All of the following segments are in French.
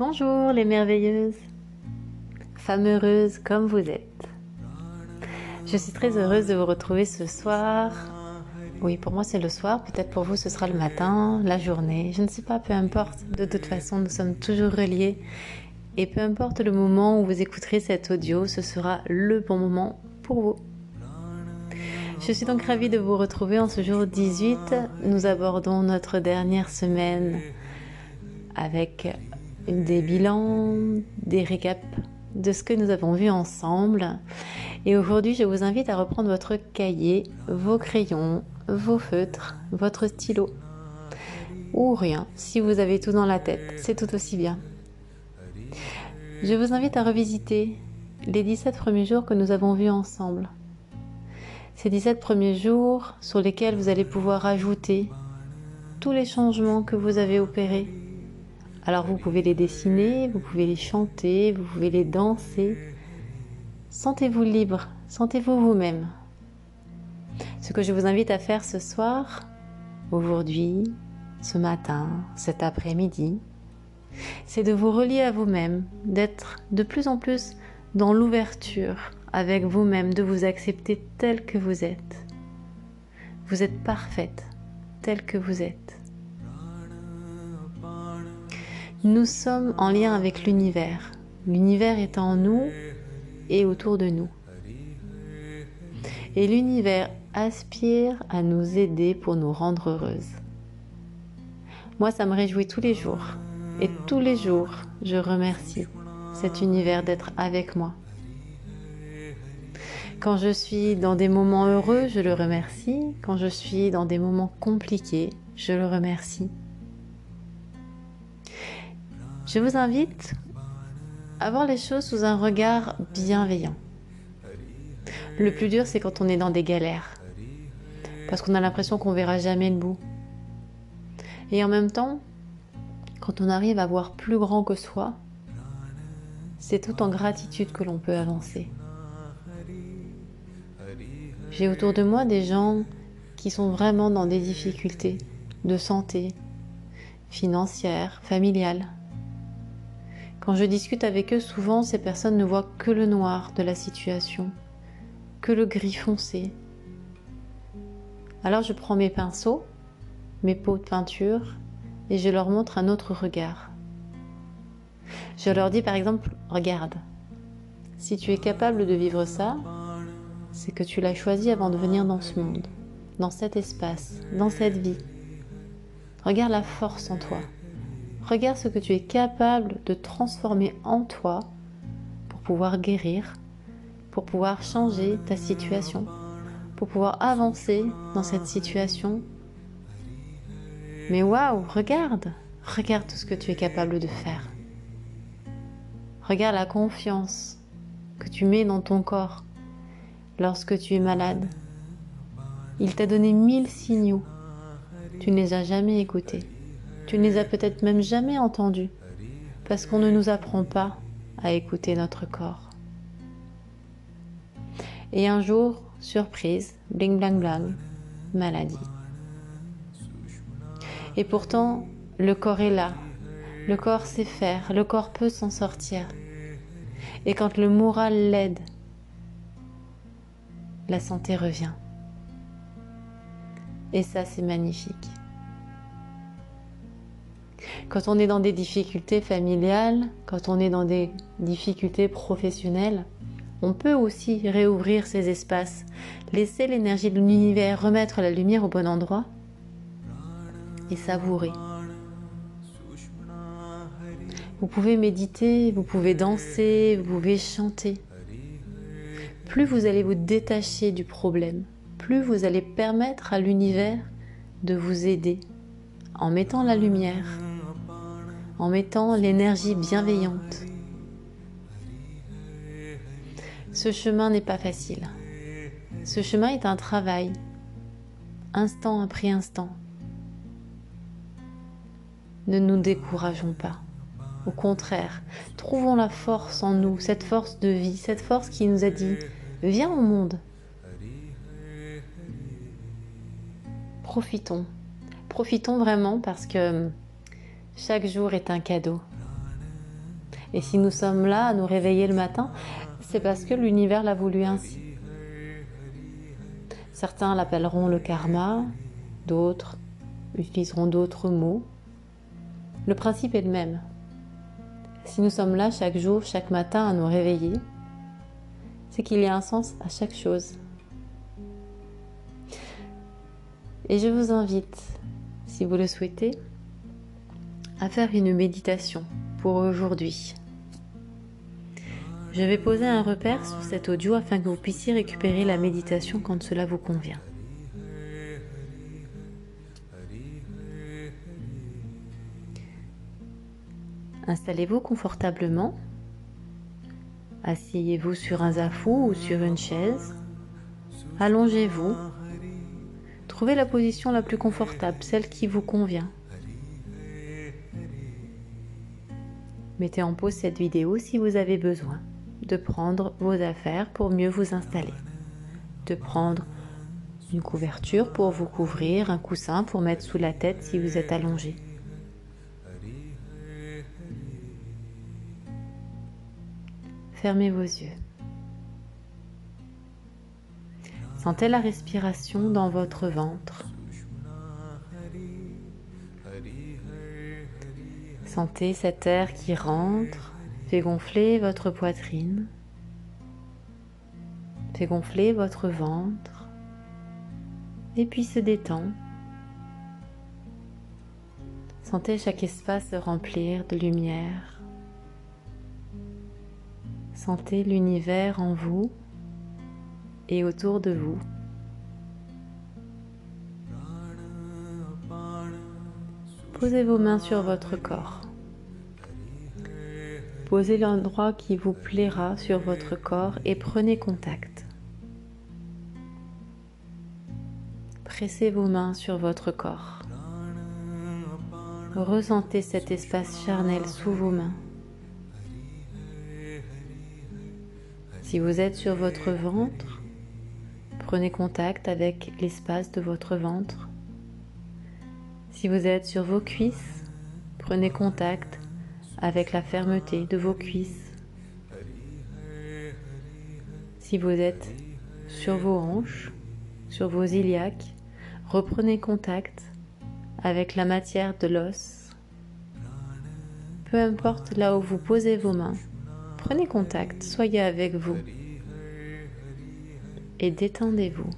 Bonjour les merveilleuses, femmes heureuses comme vous êtes. Je suis très heureuse de vous retrouver ce soir. Oui, pour moi c'est le soir, peut-être pour vous ce sera le matin, la journée, je ne sais pas, peu importe. De toute façon, nous sommes toujours reliés. Et peu importe le moment où vous écouterez cet audio, ce sera le bon moment pour vous. Je suis donc ravie de vous retrouver en ce jour 18. Nous abordons notre dernière semaine avec des bilans, des récaps de ce que nous avons vu ensemble. Et aujourd'hui, je vous invite à reprendre votre cahier, vos crayons, vos feutres, votre stylo. Ou rien, si vous avez tout dans la tête, c'est tout aussi bien. Je vous invite à revisiter les 17 premiers jours que nous avons vus ensemble. Ces 17 premiers jours sur lesquels vous allez pouvoir ajouter tous les changements que vous avez opérés alors vous pouvez les dessiner, vous pouvez les chanter, vous pouvez les danser. Sentez-vous libre, sentez-vous vous-même. Ce que je vous invite à faire ce soir, aujourd'hui, ce matin, cet après-midi, c'est de vous relier à vous-même, d'être de plus en plus dans l'ouverture avec vous-même, de vous accepter tel que vous êtes. Vous êtes parfaite, telle que vous êtes. Nous sommes en lien avec l'univers. L'univers est en nous et autour de nous. Et l'univers aspire à nous aider pour nous rendre heureuses. Moi, ça me réjouit tous les jours. Et tous les jours, je remercie cet univers d'être avec moi. Quand je suis dans des moments heureux, je le remercie. Quand je suis dans des moments compliqués, je le remercie. Je vous invite à voir les choses sous un regard bienveillant. Le plus dur, c'est quand on est dans des galères, parce qu'on a l'impression qu'on verra jamais le bout. Et en même temps, quand on arrive à voir plus grand que soi, c'est tout en gratitude que l'on peut avancer. J'ai autour de moi des gens qui sont vraiment dans des difficultés de santé, financière, familiale. Quand je discute avec eux, souvent ces personnes ne voient que le noir de la situation, que le gris foncé. Alors je prends mes pinceaux, mes pots de peinture, et je leur montre un autre regard. Je leur dis par exemple, regarde, si tu es capable de vivre ça, c'est que tu l'as choisi avant de venir dans ce monde, dans cet espace, dans cette vie. Regarde la force en toi. Regarde ce que tu es capable de transformer en toi pour pouvoir guérir, pour pouvoir changer ta situation, pour pouvoir avancer dans cette situation. Mais waouh, regarde, regarde tout ce que tu es capable de faire. Regarde la confiance que tu mets dans ton corps lorsque tu es malade. Il t'a donné mille signaux. Tu ne les as jamais écoutés. Tu ne les as peut-être même jamais entendus parce qu'on ne nous apprend pas à écouter notre corps. Et un jour, surprise, bling blang blang, maladie. Et pourtant, le corps est là, le corps sait faire, le corps peut s'en sortir. Et quand le moral l'aide, la santé revient. Et ça, c'est magnifique. Quand on est dans des difficultés familiales, quand on est dans des difficultés professionnelles, on peut aussi réouvrir ces espaces, laisser l'énergie de l'univers remettre la lumière au bon endroit et savourer. Vous pouvez méditer, vous pouvez danser, vous pouvez chanter. Plus vous allez vous détacher du problème, plus vous allez permettre à l'univers de vous aider en mettant la lumière, en mettant l'énergie bienveillante. Ce chemin n'est pas facile. Ce chemin est un travail, instant après instant. Ne nous décourageons pas. Au contraire, trouvons la force en nous, cette force de vie, cette force qui nous a dit, viens au monde. Profitons. Profitons vraiment parce que chaque jour est un cadeau. Et si nous sommes là à nous réveiller le matin, c'est parce que l'univers l'a voulu ainsi. Certains l'appelleront le karma, d'autres utiliseront d'autres mots. Le principe est le même. Si nous sommes là chaque jour, chaque matin à nous réveiller, c'est qu'il y a un sens à chaque chose. Et je vous invite, si vous le souhaitez, à faire une méditation pour aujourd'hui. Je vais poser un repère sur cet audio afin que vous puissiez récupérer la méditation quand cela vous convient. Installez-vous confortablement. Asseyez-vous sur un zafou ou sur une chaise. Allongez-vous. Trouvez la position la plus confortable, celle qui vous convient. Mettez en pause cette vidéo si vous avez besoin de prendre vos affaires pour mieux vous installer, de prendre une couverture pour vous couvrir, un coussin pour mettre sous la tête si vous êtes allongé. Fermez vos yeux. Sentez la respiration dans votre ventre. Sentez cet air qui rentre, fait gonfler votre poitrine, fait gonfler votre ventre et puis se détend. Sentez chaque espace se remplir de lumière. Sentez l'univers en vous et autour de vous. Posez vos mains sur votre corps. Posez l'endroit qui vous plaira sur votre corps et prenez contact. Pressez vos mains sur votre corps. Ressentez cet espace charnel sous vos mains. Si vous êtes sur votre ventre, prenez contact avec l'espace de votre ventre. Si vous êtes sur vos cuisses, prenez contact avec la fermeté de vos cuisses. Si vous êtes sur vos hanches, sur vos iliaques, reprenez contact avec la matière de l'os. Peu importe là où vous posez vos mains, Prenez contact, soyez avec vous et détendez-vous.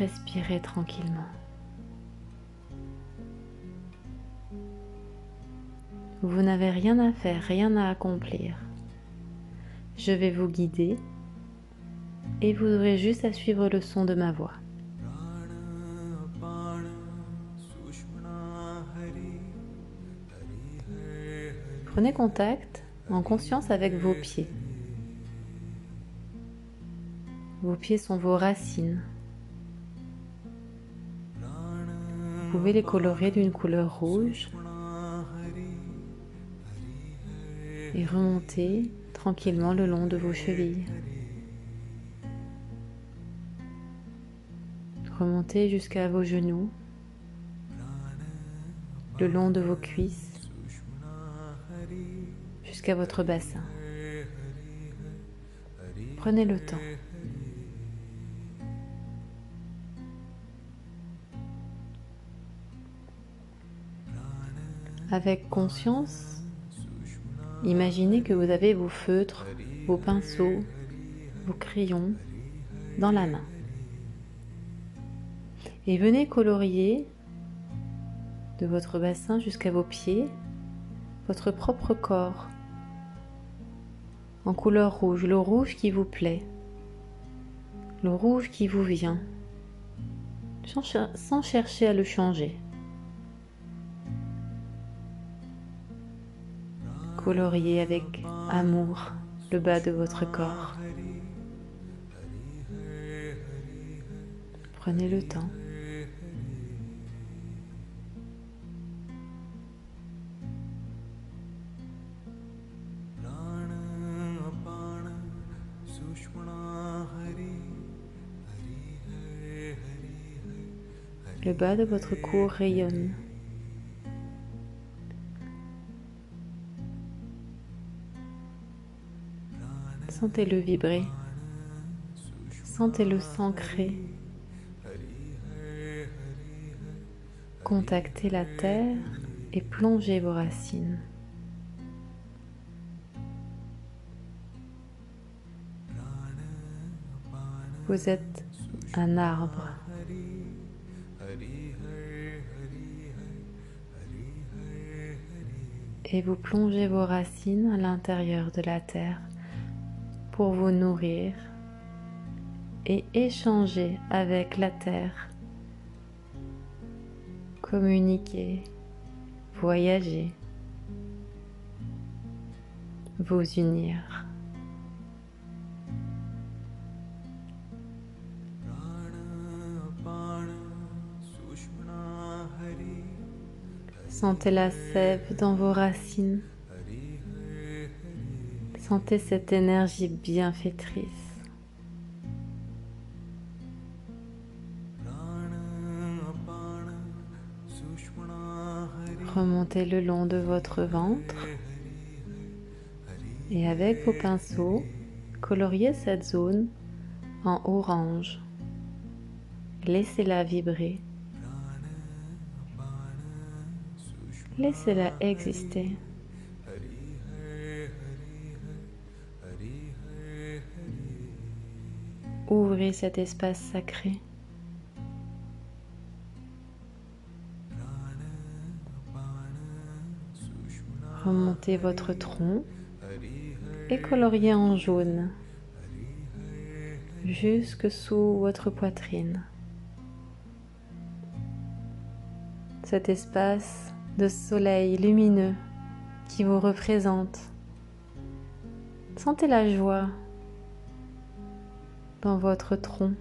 Respirez tranquillement. Vous n'avez rien à faire, rien à accomplir. Je vais vous guider et vous aurez juste à suivre le son de ma voix. Prenez contact en conscience avec vos pieds. Vos pieds sont vos racines. Pouvez les colorer d'une couleur rouge et remonter tranquillement le long de vos chevilles. Remontez jusqu'à vos genoux, le long de vos cuisses jusqu'à votre bassin. Prenez le temps. Avec conscience, imaginez que vous avez vos feutres, vos pinceaux, vos crayons dans la main. Et venez colorier de votre bassin jusqu'à vos pieds votre propre corps en couleur rouge, le rouge qui vous plaît, le rouge qui vous vient, sans chercher à le changer. Coloriez avec amour le bas de votre corps. Prenez le temps. Le bas de votre cou rayonne. Sentez-le vibrer. Sentez-le s'ancrer. Contactez la terre et plongez vos racines. Vous êtes un arbre. Et vous plongez vos racines à l'intérieur de la terre pour vous nourrir et échanger avec la terre, communiquer, voyager, vous unir. Sentez la sève dans vos racines. Sentez cette énergie bienfaitrice. Remontez le long de votre ventre et avec vos pinceaux, coloriez cette zone en orange. Laissez-la vibrer. Laissez-la exister. Ouvrez cet espace sacré. Remontez votre tronc et coloriez en jaune jusque sous votre poitrine. Cet espace de soleil lumineux qui vous représente. Sentez la joie dans votre tronc.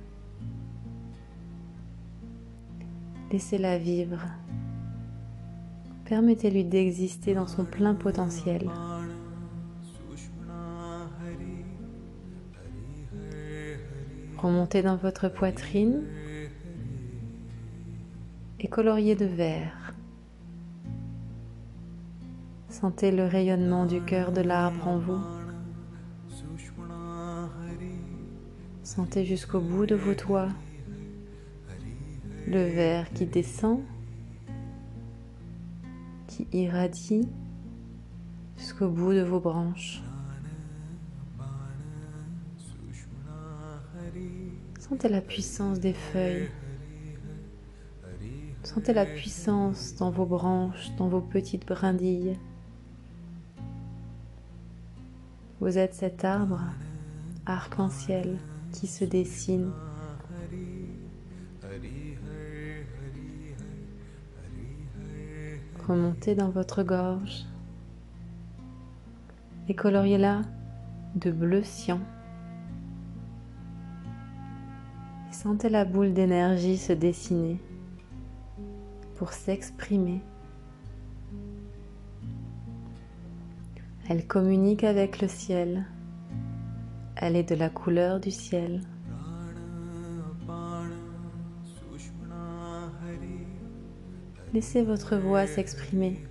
Laissez-la vivre. Permettez-lui d'exister dans son plein potentiel. Remontez dans votre poitrine et coloriez de vert. Sentez le rayonnement du cœur de l'arbre en vous. Sentez jusqu'au bout de vos toits le verre qui descend, qui irradie jusqu'au bout de vos branches. Sentez la puissance des feuilles. Sentez la puissance dans vos branches, dans vos petites brindilles. Vous êtes cet arbre arc-en-ciel qui se dessine. Remontez dans votre gorge et coloriez-la de bleu cyan. Sentez la boule d'énergie se dessiner pour s'exprimer Elle communique avec le ciel. Elle est de la couleur du ciel. Laissez votre voix s'exprimer.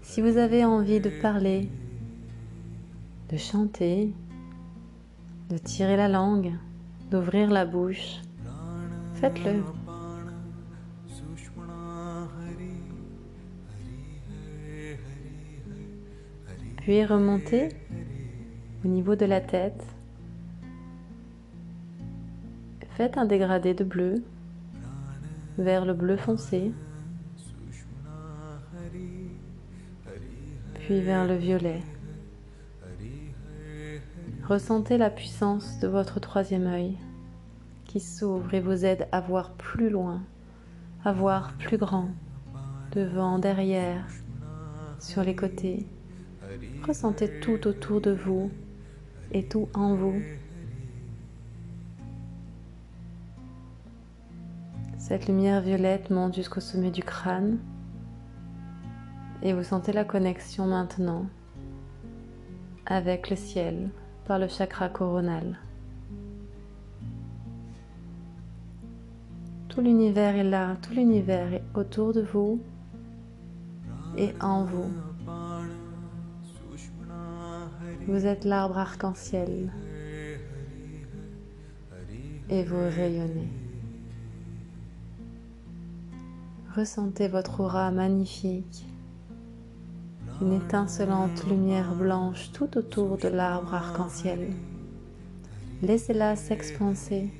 Si vous avez envie de parler, de chanter, de tirer la langue, d'ouvrir la bouche, faites-le. Puis remontez au niveau de la tête. Faites un dégradé de bleu vers le bleu foncé, puis vers le violet. Ressentez la puissance de votre troisième œil qui s'ouvre et vous aide à voir plus loin, à voir plus grand, devant, derrière, sur les côtés. Ressentez tout autour de vous et tout en vous. Cette lumière violette monte jusqu'au sommet du crâne et vous sentez la connexion maintenant avec le ciel par le chakra coronal. Tout l'univers est là, tout l'univers est autour de vous et en vous. Vous êtes l'arbre arc-en-ciel et vous rayonnez. Ressentez votre aura magnifique, une étincelante lumière blanche tout autour de l'arbre arc-en-ciel. Laissez-la s'expanser.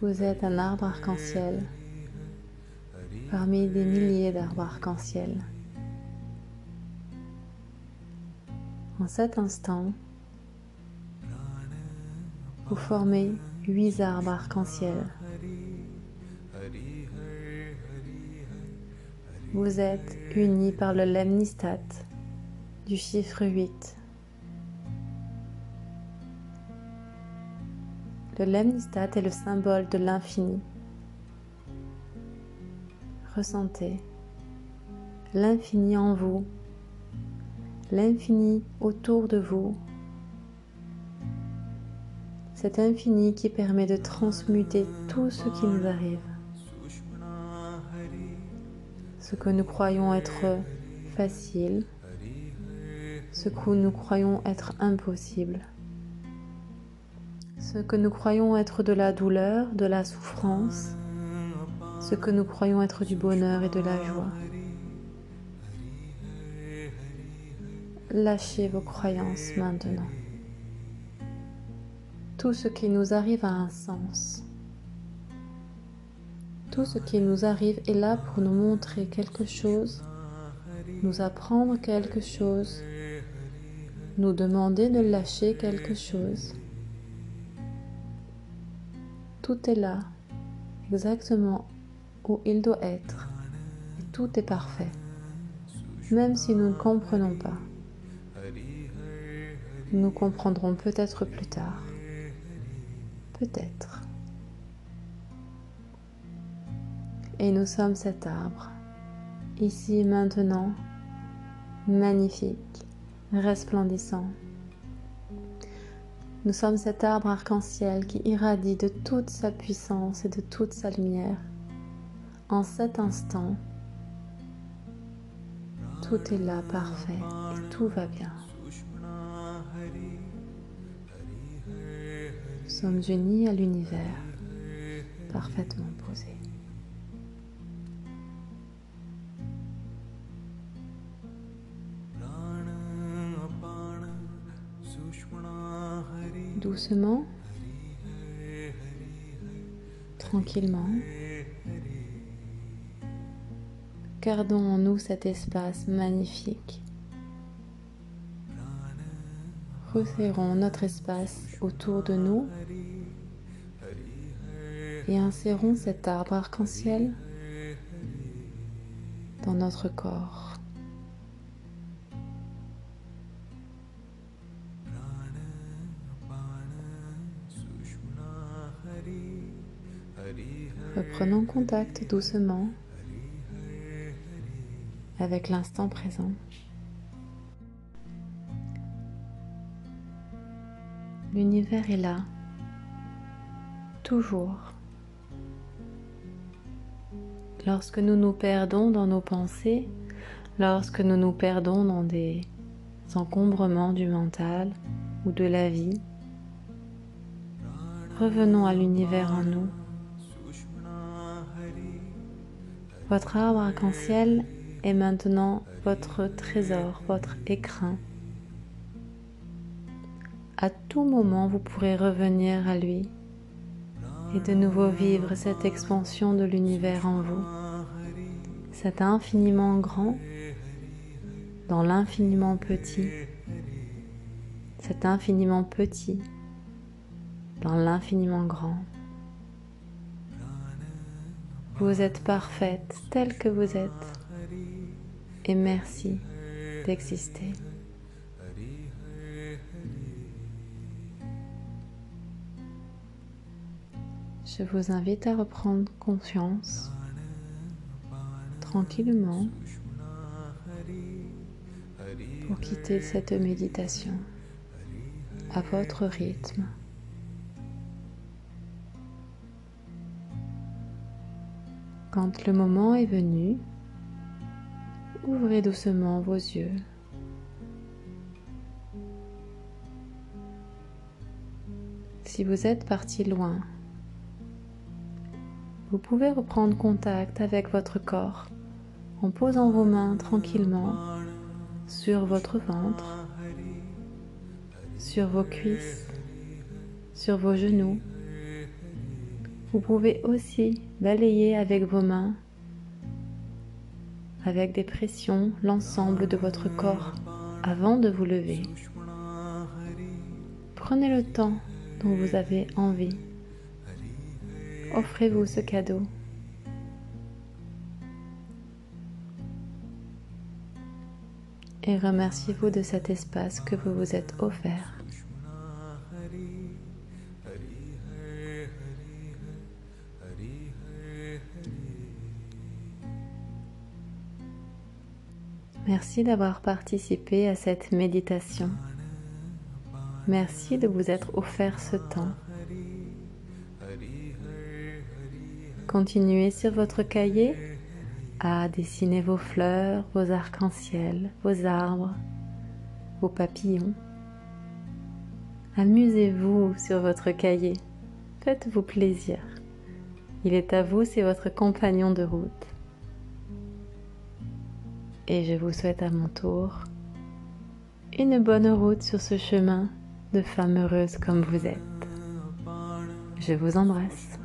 Vous êtes un arbre arc-en-ciel parmi des milliers d'arbres arc-en-ciel. En cet instant, vous formez huit arbres arc-en-ciel. Vous êtes unis par le lemnistat du chiffre 8. Le lemnistat est le symbole de l'infini. Ressentez l'infini en vous, l'infini autour de vous, cet infini qui permet de transmuter tout ce qui nous arrive. Ce que nous croyons être facile, ce que nous croyons être impossible. Ce que nous croyons être de la douleur, de la souffrance, ce que nous croyons être du bonheur et de la joie. Lâchez vos croyances maintenant. Tout ce qui nous arrive a un sens. Tout ce qui nous arrive est là pour nous montrer quelque chose, nous apprendre quelque chose, nous demander de lâcher quelque chose. Tout est là, exactement où il doit être. Tout est parfait, même si nous ne comprenons pas. Nous comprendrons peut-être plus tard. Peut-être. Et nous sommes cet arbre, ici et maintenant, magnifique, resplendissant. Nous sommes cet arbre arc-en-ciel qui irradie de toute sa puissance et de toute sa lumière. En cet instant, tout est là parfait et tout va bien. Nous sommes unis à l'univers, parfaitement posés. doucement, tranquillement. Gardons en nous cet espace magnifique. Resserrons notre espace autour de nous et insérons cet arbre arc-en-ciel dans notre corps. Reprenons contact doucement avec l'instant présent. L'univers est là, toujours. Lorsque nous nous perdons dans nos pensées, lorsque nous nous perdons dans des encombrements du mental ou de la vie, revenons à l'univers en nous. Votre arbre arc-en-ciel est maintenant votre trésor, votre écrin. À tout moment, vous pourrez revenir à lui et de nouveau vivre cette expansion de l'univers en vous. Cet infiniment grand dans l'infiniment petit. Cet infiniment petit dans l'infiniment grand. Vous êtes parfaite telle que vous êtes. Et merci d'exister. Je vous invite à reprendre confiance tranquillement pour quitter cette méditation à votre rythme. Quand le moment est venu, ouvrez doucement vos yeux. Si vous êtes parti loin, vous pouvez reprendre contact avec votre corps en posant vos mains tranquillement sur votre ventre, sur vos cuisses, sur vos genoux. Vous pouvez aussi balayer avec vos mains, avec des pressions, l'ensemble de votre corps avant de vous lever. Prenez le temps dont vous avez envie. Offrez-vous ce cadeau. Et remerciez-vous de cet espace que vous vous êtes offert. Merci d'avoir participé à cette méditation. Merci de vous être offert ce temps. Continuez sur votre cahier à dessiner vos fleurs, vos arcs-en-ciel, vos arbres, vos papillons. Amusez-vous sur votre cahier. Faites-vous plaisir. Il est à vous, c'est votre compagnon de route. Et je vous souhaite à mon tour une bonne route sur ce chemin de femme heureuse comme vous êtes. Je vous embrasse.